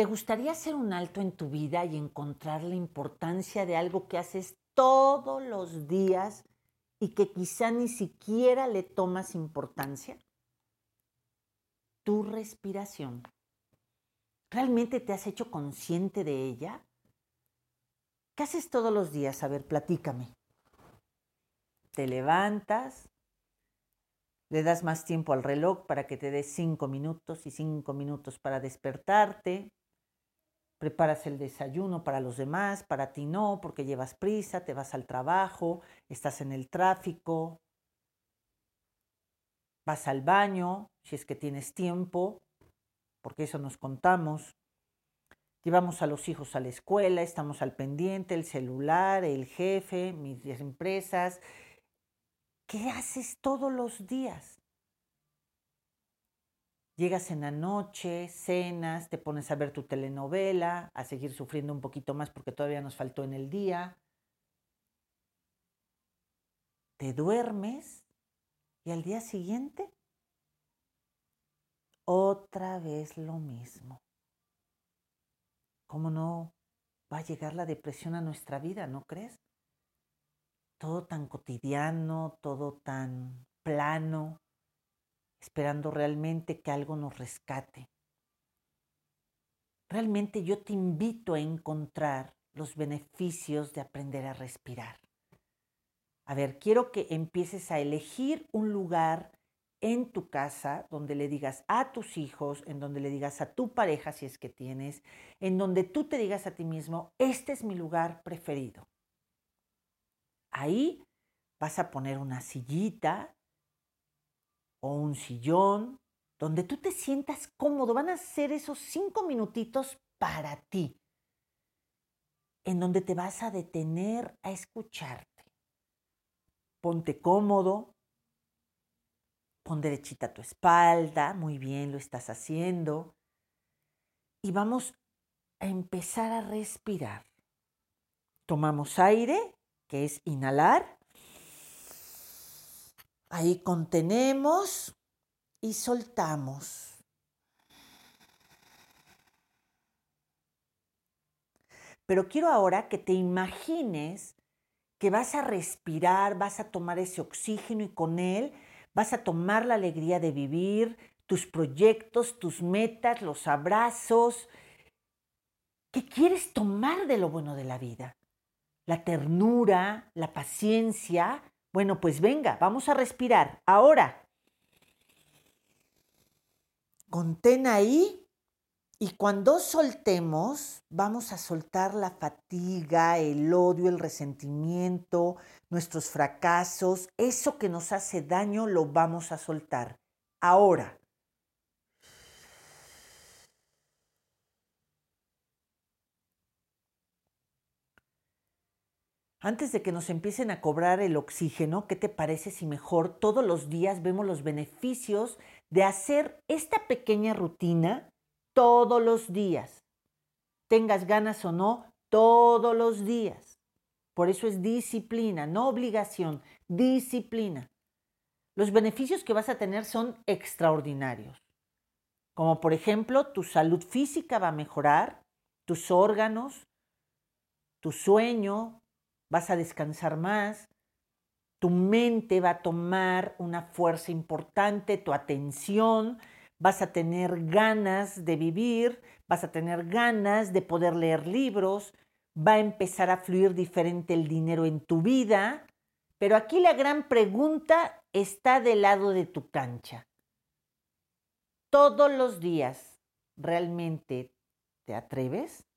¿Te gustaría hacer un alto en tu vida y encontrar la importancia de algo que haces todos los días y que quizá ni siquiera le tomas importancia? Tu respiración. ¿Realmente te has hecho consciente de ella? ¿Qué haces todos los días? A ver, platícame. Te levantas, le das más tiempo al reloj para que te dé cinco minutos y cinco minutos para despertarte. Preparas el desayuno para los demás, para ti no, porque llevas prisa, te vas al trabajo, estás en el tráfico, vas al baño, si es que tienes tiempo, porque eso nos contamos. Llevamos a los hijos a la escuela, estamos al pendiente, el celular, el jefe, mis empresas, ¿Qué haces todos los días? Llegas en la noche, cenas, te pones a ver tu telenovela, a seguir sufriendo un poquito más porque todavía nos faltó en el día. Te duermes y al día siguiente otra vez lo mismo. ¿Cómo no va a llegar la depresión a nuestra vida, no crees? todo tan cotidiano, todo tan plano, esperando realmente que algo nos rescate. Realmente yo te invito a encontrar los beneficios de aprender a respirar. A ver, quiero que empieces a elegir un lugar en tu casa donde le digas a tus hijos, en donde le digas a tu pareja si es que tienes, en donde tú te digas a ti mismo, este es mi lugar preferido. Ahí vas a poner una sillita o un sillón donde tú te sientas cómodo. Van a ser esos cinco minutitos para ti, en donde te vas a detener a escucharte. Ponte cómodo, pon derechita tu espalda, muy bien, lo estás haciendo. Y vamos a empezar a respirar. Tomamos aire que es inhalar. Ahí contenemos y soltamos. Pero quiero ahora que te imagines que vas a respirar, vas a tomar ese oxígeno y con él vas a tomar la alegría de vivir, tus proyectos, tus metas, los abrazos. ¿Qué quieres tomar de lo bueno de la vida? la ternura, la paciencia. Bueno, pues venga, vamos a respirar. Ahora, contén ahí y cuando soltemos, vamos a soltar la fatiga, el odio, el resentimiento, nuestros fracasos, eso que nos hace daño, lo vamos a soltar. Ahora, Antes de que nos empiecen a cobrar el oxígeno, ¿qué te parece si mejor todos los días vemos los beneficios de hacer esta pequeña rutina todos los días? Tengas ganas o no, todos los días. Por eso es disciplina, no obligación, disciplina. Los beneficios que vas a tener son extraordinarios. Como por ejemplo, tu salud física va a mejorar, tus órganos, tu sueño, vas a descansar más, tu mente va a tomar una fuerza importante, tu atención, vas a tener ganas de vivir, vas a tener ganas de poder leer libros, va a empezar a fluir diferente el dinero en tu vida, pero aquí la gran pregunta está del lado de tu cancha. Todos los días, ¿realmente te atreves?